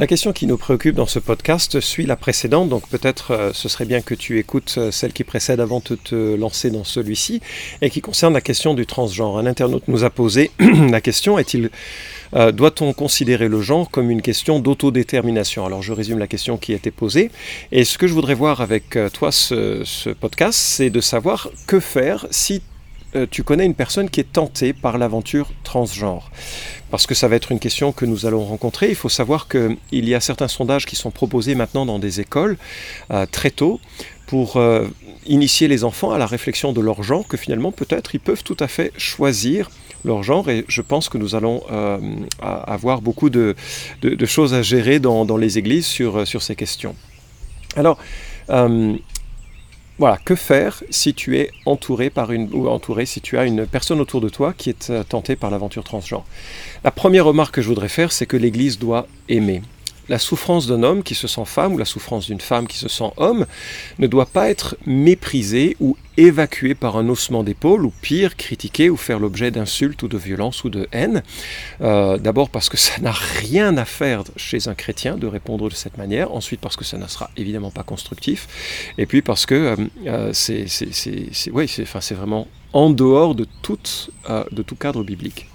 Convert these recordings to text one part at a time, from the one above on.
La question qui nous préoccupe dans ce podcast suit la précédente, donc peut-être euh, ce serait bien que tu écoutes euh, celle qui précède avant de te lancer dans celui-ci, et qui concerne la question du transgenre. Un internaute nous a posé la question, est-il euh, doit-on considérer le genre comme une question d'autodétermination? Alors je résume la question qui été posée, et ce que je voudrais voir avec toi ce podcast, c'est de savoir que faire si tu connais une personne qui est tentée par l'aventure transgenre parce que ça va être une question que nous allons rencontrer. Il faut savoir qu'il y a certains sondages qui sont proposés maintenant dans des écoles euh, très tôt pour euh, initier les enfants à la réflexion de leur genre, que finalement peut-être ils peuvent tout à fait choisir leur genre et je pense que nous allons euh, avoir beaucoup de, choses à gérer dans, les églises sur, sur ces questions. Alors, voilà, que faire si tu es entouré par une ou entouré si tu as une personne autour de toi qui est euh, tentée par l'aventure transgenre? La première remarque que je voudrais faire, c'est que l'Église doit aimer la souffrance d'un homme qui se sent femme ou la souffrance d'une femme qui se sent homme ne doit pas être méprisée ou évacuée par un haussement d'épaule ou pire, critiquée ou faire l'objet d'insultes ou de violences ou de haine. Euh, d'abord parce que ça n'a rien à faire chez un chrétien de répondre de cette manière. Ensuite parce que ça ne sera évidemment pas constructif. Et puis parce que euh, euh, c'est vraiment en dehors de tout cadre biblique.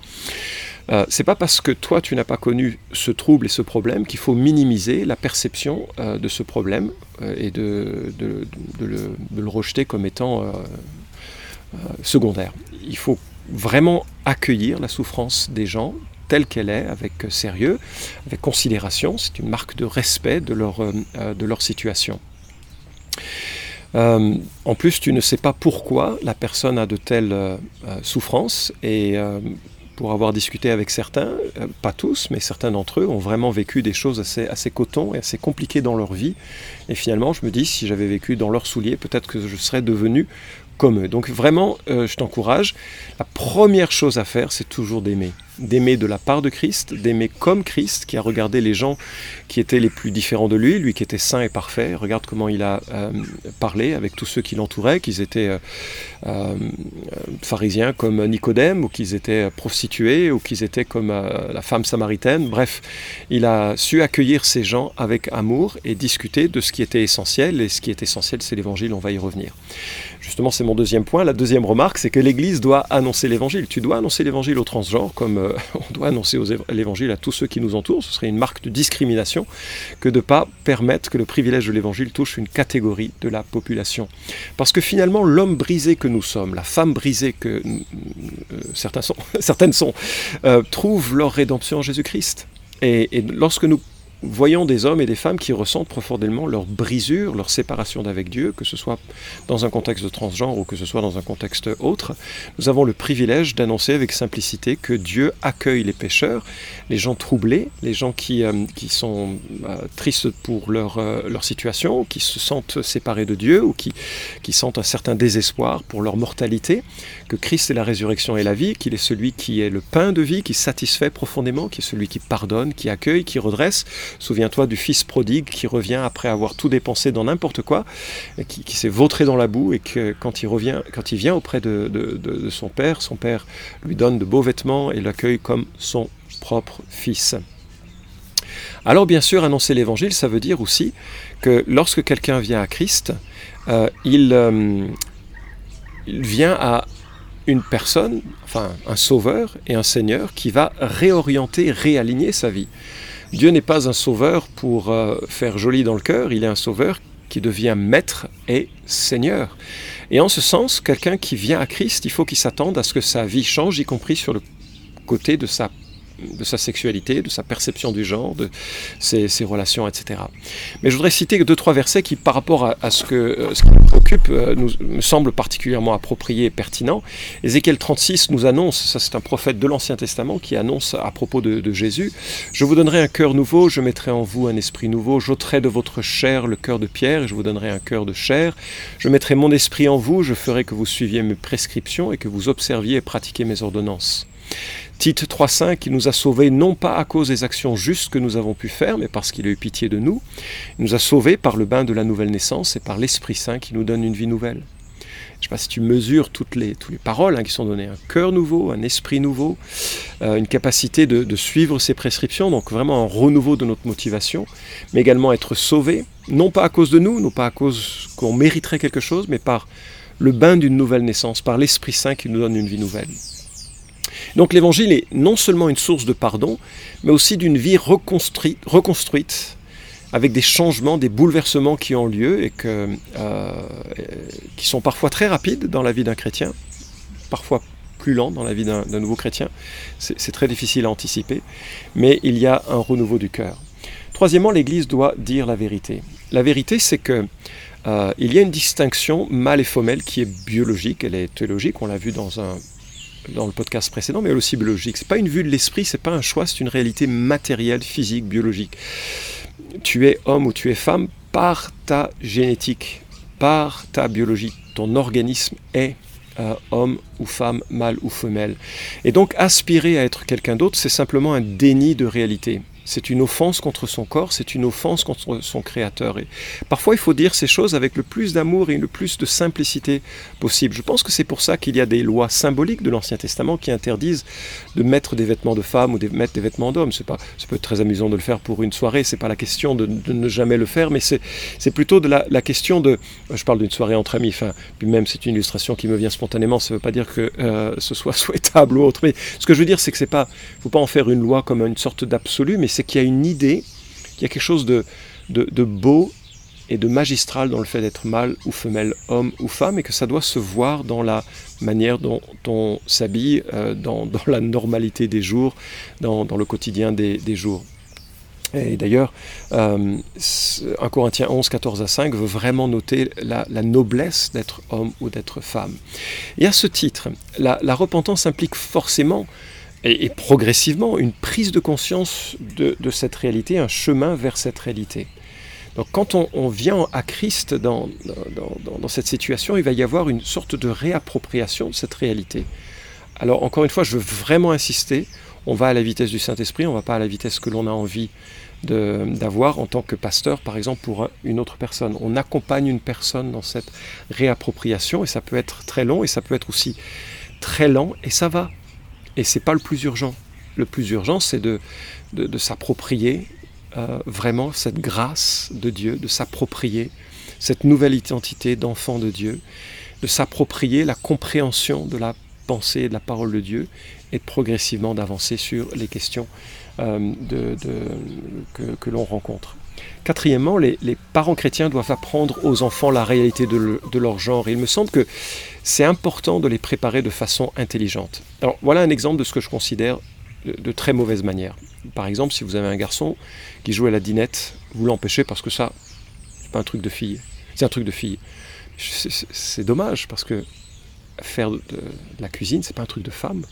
Euh, c'est pas parce que toi tu n'as pas connu ce trouble et ce problème qu'il faut minimiser la perception euh, de ce problème euh, et de, le, rejeter comme étant secondaire. Il faut vraiment accueillir la souffrance des gens telle qu'elle est, avec sérieux, avec considération. C'est une marque de respect de leur, de leur situation. en plus, tu ne sais pas pourquoi la personne a de telles souffrances et pour avoir discuté avec certains, euh, pas tous, mais certains d'entre eux ont vraiment vécu des choses assez, assez coton et assez compliquées dans leur vie. Et finalement, je me dis, si j'avais vécu dans leurs souliers, peut-être que je serais devenu comme eux. Donc vraiment, euh, je t'encourage. La première chose à faire, c'est toujours d'aimer d'aimer de la part de Christ, d'aimer comme Christ, qui a regardé les gens qui étaient les plus différents de lui, lui qui était saint et parfait. Regarde comment il a euh, parlé avec tous ceux qui l'entouraient, qu'ils étaient euh, euh, pharisiens comme Nicodème, ou qu'ils étaient prostitués, ou qu'ils étaient comme la femme samaritaine. Bref, il a su accueillir ces gens avec amour et discuter de ce qui était essentiel. Et ce qui est essentiel, c'est l'évangile, on va y revenir. Justement, c'est mon deuxième point. La deuxième remarque, c'est que l'Église doit annoncer l'évangile. Tu dois annoncer l'évangile aux transgenres comme euh, on doit annoncer l'évangile à tous ceux qui nous entourent. Ce serait une marque de discrimination que de ne pas permettre que le privilège de l'évangile touche une catégorie de la population. Parce que finalement, l'homme brisé que nous sommes, la femme brisée que euh, certaines sont, euh, trouvent leur rédemption en Jésus-Christ. et lorsque nous voyons des hommes et des femmes qui ressentent profondément leur brisure, leur séparation d'avec Dieu, que ce soit dans un contexte de transgenre ou que ce soit dans un contexte autre. Nous avons le privilège d'annoncer avec simplicité que Dieu accueille les pécheurs, les gens troublés, les gens qui, euh, qui sont euh, tristes pour leur, euh, leur situation, qui se sentent séparés de Dieu ou qui, qui sentent un certain désespoir pour leur mortalité, que Christ est la résurrection et la vie, qu'il est celui qui est le pain de vie, qui satisfait profondément, qui est celui qui pardonne, qui accueille, qui redresse, Souviens-toi du fils prodigue qui revient après avoir tout dépensé dans n'importe quoi, qui, s'est vautré dans la boue, et que quand il, revient, quand il vient auprès de, son père, son père lui donne de beaux vêtements et l'accueille comme son propre fils. Alors bien sûr, annoncer l'évangile, ça veut dire aussi que lorsque quelqu'un vient à Christ, euh, il, euh, il vient à une personne, enfin un sauveur et un seigneur qui va réorienter, réaligner sa vie. Dieu n'est pas un sauveur pour euh, faire joli dans le cœur, il est un sauveur qui devient maître et seigneur. Et en ce sens, quelqu'un qui vient à Christ, il faut qu'il s'attende à ce que sa vie change, y compris sur le côté de sa de sa sexualité, de sa perception du genre, de ses, relations, etc. Mais je voudrais citer deux, trois versets qui, par rapport à, ce, que, euh, qui nous préoccupe, euh, nous, me semblent particulièrement appropriés et pertinents. Ézéchiel 36 nous annonce, ça c'est un prophète de l'Ancien Testament qui annonce à propos de, de, Jésus, Je vous donnerai un cœur nouveau, je mettrai en vous un esprit nouveau, j'ôterai de votre chair le cœur de pierre, et je vous donnerai un cœur de chair, je mettrai mon esprit en vous, je ferai que vous suiviez mes prescriptions et que vous observiez et pratiquiez mes ordonnances. Tite 3.5, il nous a sauvés non pas à cause des actions justes que nous avons pu faire, mais parce qu'il a eu pitié de nous. Il nous a sauvés par le bain de la nouvelle naissance et par l'Esprit Saint qui nous donne une vie nouvelle. Je ne sais pas si tu mesures toutes les, toutes les paroles hein, qui sont données. Un cœur nouveau, un esprit nouveau, euh, une capacité de, de, suivre ses prescriptions, donc vraiment un renouveau de notre motivation, mais également être sauvé, non pas à cause de nous, non pas à cause qu'on mériterait quelque chose, mais par le bain d'une nouvelle naissance, par l'Esprit Saint qui nous donne une vie nouvelle. Donc l'évangile est non seulement une source de pardon, mais aussi d'une vie reconstruite, reconstruite, avec des changements, des bouleversements qui ont lieu et euh, qui sont parfois très rapides dans la vie d'un chrétien, parfois plus lents dans la vie d'un nouveau chrétien. C'est très difficile à anticiper, mais il y a un renouveau du cœur. Troisièmement, l'Église doit dire la vérité. La vérité, c'est que euh, il y a une distinction mâle et femelle qui est biologique, elle est théologique, on l'a vu dans un dans le podcast précédent, mais aussi biologique. C'est pas une vue de l'esprit, c'est pas un choix, c'est une réalité matérielle, physique, biologique. Tu es homme ou tu es femme par ta génétique, par ta biologie. Ton organisme est euh, homme ou femme, mâle ou femelle. Et donc aspirer à être quelqu'un d'autre, c'est simplement un déni de réalité. C'est une offense contre son corps, c'est une offense contre son créateur. Et parfois, il faut dire ces choses avec le plus d'amour et le plus de simplicité possible. Je pense que c'est pour ça qu'il y a des lois symboliques de l'Ancien Testament qui interdisent de mettre des vêtements de femme ou de mettre des vêtements d'homme. C'est pas, ça peut être très amusant de le faire pour une soirée. C'est pas la question de, ne jamais le faire, mais c'est, plutôt de la, question de. Je parle d'une soirée entre amis. Enfin, puis même c'est une illustration qui me vient spontanément. Ça ne veut pas dire que euh, ce soit souhaitable ou autre. Mais ce que je veux dire, c'est que c'est pas. Faut pas en faire une loi comme une sorte d'absolu, mais c'est qu'il y a une idée, qu'il y a quelque chose de, de, beau et de magistral dans le fait d'être mâle ou femelle, homme ou femme, et que ça doit se voir dans la manière dont on s'habille, euh, dans, la normalité des jours, dans, le quotidien des, jours. Et d'ailleurs, euh, 1 Corinthiens 11, 14 à 5 veut vraiment noter la, noblesse d'être homme ou d'être femme. Et à ce titre, la repentance implique forcément et, progressivement une prise de conscience de, cette réalité, un chemin vers cette réalité. Donc quand on, vient à Christ dans, dans, cette situation, il va y avoir une sorte de réappropriation de cette réalité. Alors encore une fois, je veux vraiment insister, on va à la vitesse du Saint-Esprit, on ne va pas à la vitesse que l'on a envie d'avoir en tant que pasteur, par exemple, pour une autre personne. On accompagne une personne dans cette réappropriation et ça peut être très long et ça peut être aussi très lent et ça va. Et c'est pas le plus urgent. Le plus urgent, c'est de, s'approprier euh, vraiment cette grâce de Dieu, de s'approprier cette nouvelle identité d'enfant de Dieu, de s'approprier la compréhension de la pensée et de la parole de Dieu, et progressivement d'avancer sur les questions euh, que l'on rencontre. Quatrièmement, les, parents chrétiens doivent apprendre aux enfants la réalité de, leur genre. il me semble que c'est important de les préparer de façon intelligente. Alors voilà un exemple de ce que je considère de, très mauvaise manière. Par exemple, si vous avez un garçon qui joue à la dinette, vous l'empêchez parce que ça, c'est pas un truc de fille. C'est un truc de fille. C'est dommage parce que faire de, de la cuisine, c'est pas un truc de femme.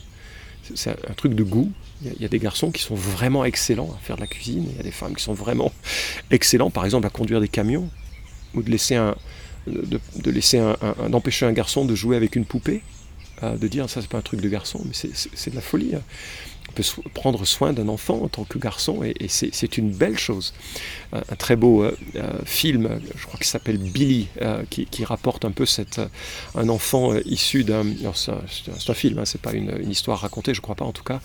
C'est un truc de goût, il y, a des garçons qui sont vraiment excellents à faire de la cuisine, il y a des femmes qui sont vraiment excellents, par exemple, à conduire des camions, ou de laisser un, d'empêcher un garçon de jouer avec une poupée, euh, de dire ça c'est pas un truc de garçon, mais c'est de la folie. Hein on peut prendre soin d'un enfant en tant que garçon et, c'est une belle chose. Un, très beau euh, euh, film, je crois qu'il s'appelle Billy, euh, qui, rapporte un peu cette, un enfant issu d'un. C'est un, film, hein, c'est pas une, histoire racontée, je crois pas en tout cas,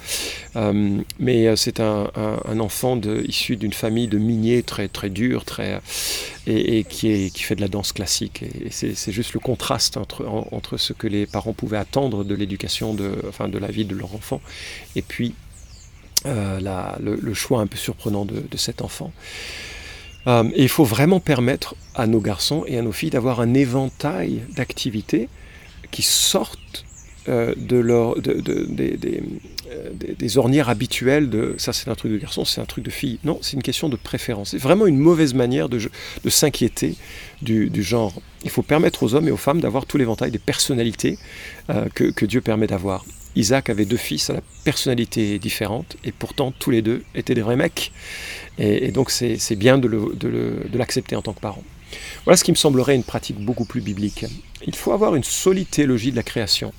mais c'est un, enfant issu d'une famille de miniers très très dur, très et, qui, est, qui fait de la danse classique. Et, c'est juste le contraste entre, entre ce que les parents pouvaient attendre de l'éducation, de, enfin de la vie de leur enfant, et puis euh, le, choix un peu surprenant de, cet enfant. Euh, et il faut vraiment permettre à nos garçons et à nos filles d'avoir un éventail d'activités qui sortent euh, de des, ornières habituelles de ça c'est un truc de garçon, c'est un truc de fille. Non, c'est une question de préférence. C'est vraiment une mauvaise manière de, s'inquiéter du, genre. Il faut permettre aux hommes et aux femmes d'avoir tout l'éventail des personnalités que Dieu permet d'avoir. Isaac avait deux fils à la personnalité différente, et pourtant tous les deux étaient des vrais mecs. Et, donc c'est bien de l'accepter en tant que parent. Voilà ce qui me semblerait une pratique beaucoup plus biblique. Il faut avoir une solide théologie de la création.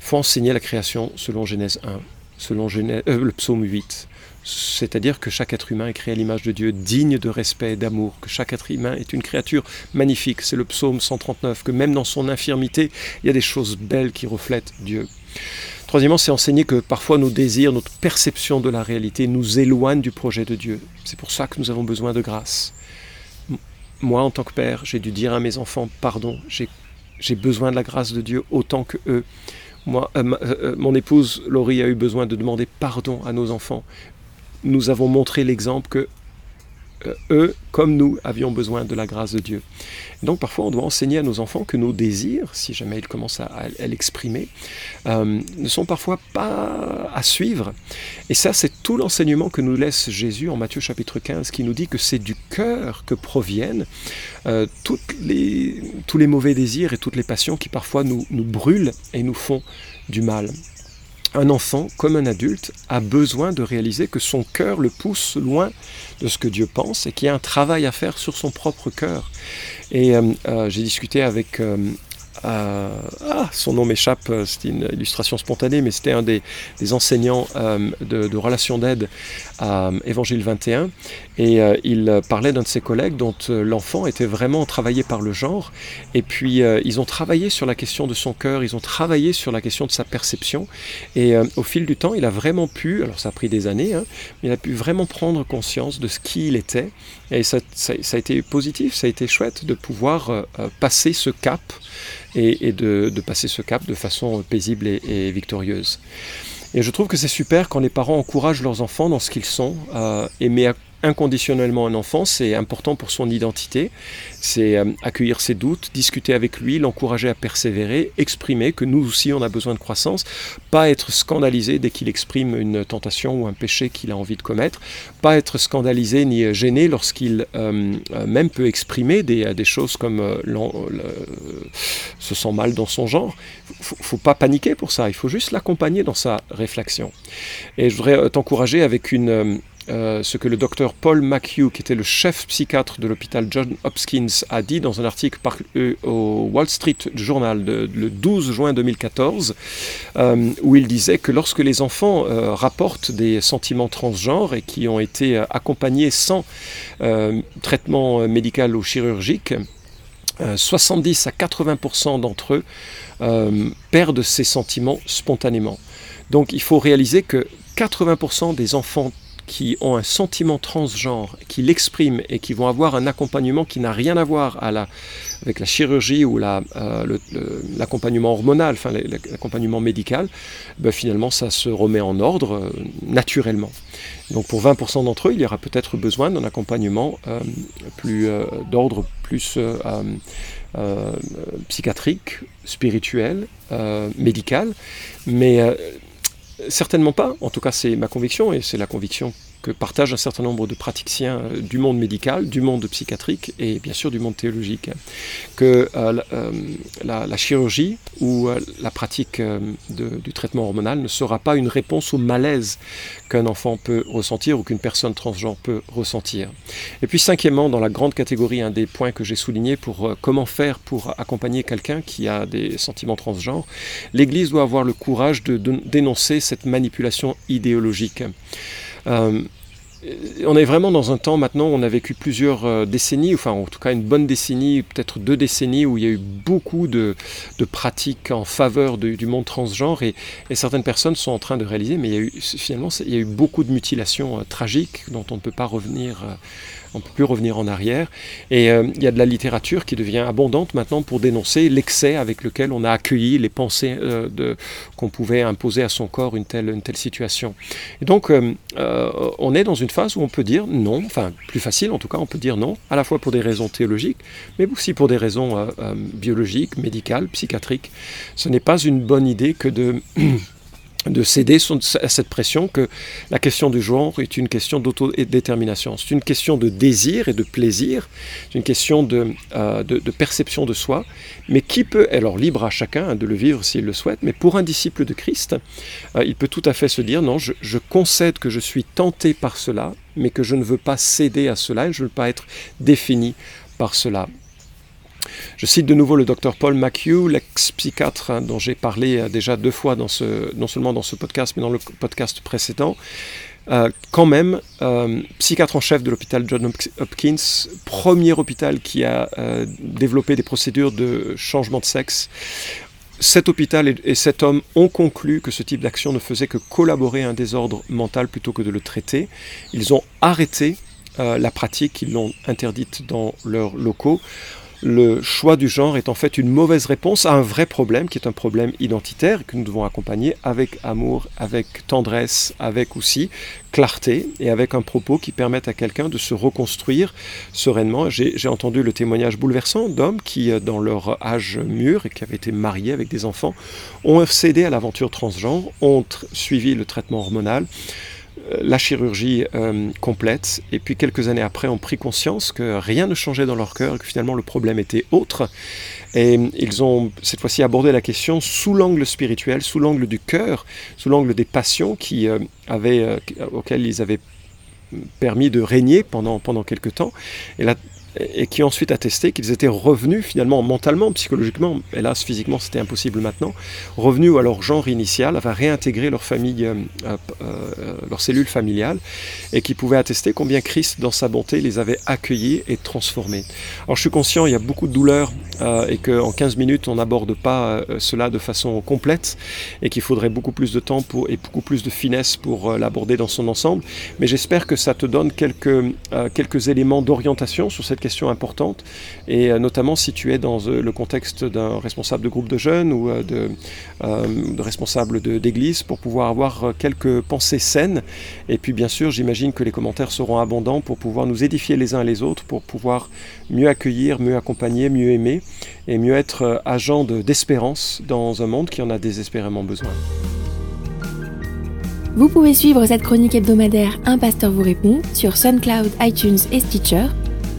Il faut enseigner la création selon Genèse 1. selon le psaume 8. C'est-à-dire que chaque être humain est créé à l'image de Dieu, digne de respect d'amour, que chaque être humain est une créature magnifique. C'est le psaume 139, que même dans son infirmité, il y a des choses belles qui reflètent Dieu. Troisièmement, c'est enseigner que parfois nos désirs, notre perception de la réalité nous éloignent du projet de Dieu. C'est pour ça que nous avons besoin de grâce. Moi, en tant que père, j'ai dû dire à mes enfants, pardon, j'ai besoin de la grâce de Dieu autant que eux. Moi, euh, euh, mon épouse Laurie a eu besoin de demander pardon à nos enfants nous avons montré l'exemple que euh, eux, comme nous, avions besoin de la grâce de Dieu. Donc parfois, on doit enseigner à nos enfants que nos désirs, si jamais ils commencent à, l'exprimer, euh, ne sont parfois pas à suivre. Et ça, c'est tout l'enseignement que nous laisse Jésus en Matthieu chapitre 15, qui nous dit que c'est du cœur que proviennent euh, tous les mauvais désirs et toutes les passions qui parfois nous, nous brûlent et nous font du mal un enfant, comme un adulte, a besoin de réaliser que son cœur le pousse loin de ce que Dieu pense et qu'il y a un travail à faire sur son propre cœur. Et euh, euh, j'ai discuté avec euh, ah, son nom m'échappe, euh, c'était une illustration spontanée, mais c'était un des, enseignants euh, de, relations d'aide à euh, Évangile 21. Et il parlait d'un de ses collègues dont l'enfant était vraiment travaillé par le genre. Et puis ils ont travaillé sur la question de son cœur, ils ont travaillé sur la question de sa perception. Et au fil du temps, il a vraiment pu, alors ça a pris des années, hein, mais il a pu vraiment prendre conscience de ce qui il était. Et ça a été positif, ça a été chouette de pouvoir passer ce cap et, de, passer ce cap de façon paisible et, victorieuse. Et je trouve que c'est super quand les parents encouragent leurs enfants dans ce qu'ils sont, euh, aimer inconditionnellement un enfant, c'est important pour son identité, c'est euh, accueillir ses doutes, discuter avec lui, l'encourager à persévérer, exprimer que nous aussi on a besoin de croissance, pas être scandalisé dès qu'il exprime une tentation ou un péché qu'il a envie de commettre, pas être scandalisé ni gêné lorsqu'il euh, euh, même peut exprimer des, des choses comme se sent mal dans son genre. Faut, faut pas paniquer pour ça, il faut juste l'accompagner dans sa réflexion. Et je voudrais t'encourager avec une euh, ce que le docteur Paul McHugh, qui était le chef psychiatre de l'hôpital John Hopkins, a dit dans un article euh, au Wall Street Journal le 12 juin 2014, euh, où il disait que lorsque les enfants rapportent des sentiments transgenres et qui ont été accompagnés sans traitement médical ou chirurgique, 70 à 80% d'entre eux perdent ces sentiments spontanément. Donc il faut réaliser que 80% des enfants qui ont un sentiment transgenre, qui l'expriment et qui vont avoir un accompagnement qui n'a rien à voir avec la chirurgie ou euh, l'accompagnement hormonal, l'accompagnement médical, ben finalement ça se remet en ordre euh, naturellement. Donc pour 20% d'entre eux, il y aura peut-être besoin d'un accompagnement euh, plus d'ordre plus psychiatrique, spirituel, médical, mais Certainement pas, en tout cas c'est ma conviction et c'est la conviction que partagent un certain nombre de praticiens euh, du monde médical, du monde psychiatrique et bien sûr du monde théologique, que euh, euh, la, chirurgie ou la pratique du traitement hormonal ne sera pas une réponse au malaise qu'un enfant peut ressentir ou qu'une personne transgenre peut ressentir. Et puis cinquièmement, dans la grande catégorie, un des points que j'ai souligné pour comment faire pour accompagner quelqu'un qui a des sentiments transgenres, l'Église doit avoir le courage de dénoncer cette manipulation idéologique. Euh, on est vraiment dans un temps maintenant où on a vécu plusieurs euh, décennies, enfin en tout cas une bonne décennie, peut-être deux décennies, où il y a eu beaucoup de, pratiques en faveur du monde transgenre et, certaines personnes sont en train de réaliser, mais il y a eu, finalement il y a eu beaucoup de mutilations euh, tragiques dont on ne peut pas revenir on ne peut plus revenir en arrière. Et euh, il y a de la littérature qui devient abondante maintenant pour dénoncer l'excès avec lequel on a accueilli les pensées euh, qu'on pouvait imposer à son corps une telle, une telle situation. Et donc euh, on est dans une phase où on peut dire non, enfin plus facile en tout cas, on peut dire non, à la fois pour des raisons théologiques, mais aussi pour des raisons biologiques, médicales, psychiatriques. Ce n'est pas une bonne idée que de de céder à cette pression que la question du genre est une question d'autodétermination. C'est une question de désir et de plaisir, c'est une question de, euh, perception de soi, mais qui peut, alors libre à chacun de le vivre s'il le souhaite, mais pour un disciple de Christ, euh, il peut tout à fait se dire, non, je, je, concède que je suis tenté par cela, mais que je ne veux pas céder à cela et je ne veux pas être défini par cela. Je cite de nouveau le docteur Paul McHugh, l'ex-psychiatre dont j'ai parlé déjà deux fois, dans ce, non seulement dans ce podcast, mais dans le podcast précédent. quand même, psychiatre en chef de l'hôpital John Hopkins, premier hôpital qui a développé des procédures de changement de sexe cet hôpital et, cet homme ont conclu que ce type d'action ne faisait que collaborer à un désordre mental plutôt que de le traiter. Ils ont arrêté euh, la pratique, ils l'ont interdite dans leurs locaux le choix du genre est en fait une mauvaise réponse à un vrai problème qui est un problème identitaire que nous devons accompagner avec amour, avec tendresse, avec aussi clarté et avec un propos qui permette à quelqu'un de se reconstruire sereinement. J'ai entendu le témoignage bouleversant d'hommes qui, euh, dans leur âge mûr et qui avaient été mariés avec des enfants, ont cédé à l'aventure transgenre, ont suivi le traitement hormonal la chirurgie euh, complète, et puis quelques années après ont pris conscience que rien ne changeait dans leur cœur que finalement le problème était autre. Et ils ont cette fois-ci abordé la question sous l'angle spirituel, sous l'angle du cœur, sous l'angle des passions qui, euh, avaient, euh, auxquelles ils avaient permis de régner pendant, pendant quelque temps. Et là, et qui ensuite attesté qu'ils étaient revenus finalement mentalement, psychologiquement, hélas physiquement c'était impossible maintenant, revenus à leur genre initial, à réintégrer leur famille, euh, euh, euh, leur cellule familiale, et qui pouvaient attester combien Christ dans sa bonté les avait accueillis et transformés. Alors je suis conscient, il y a beaucoup de douleurs et qu'en 15 minutes on n'aborde pas cela de façon complète et qu'il faudrait beaucoup plus de temps et beaucoup plus de finesse pour l'aborder dans son ensemble, mais j'espère que ça te donne quelques, quelques éléments d'orientation sur cette question importante, et euh, notamment si tu es dans euh, le contexte d'un responsable de groupe de jeunes ou euh, de, de responsable d'église, pour pouvoir avoir quelques pensées saines. Et puis bien sûr, j'imagine que les commentaires seront abondants pour pouvoir nous édifier les uns les autres, pour pouvoir mieux accueillir, mieux accompagner, mieux aimer, et mieux être agent d'espérance dans un monde qui en a désespérément besoin. Vous pouvez suivre cette chronique hebdomadaire Un pasteur vous répond sur SoundCloud, iTunes et Stitcher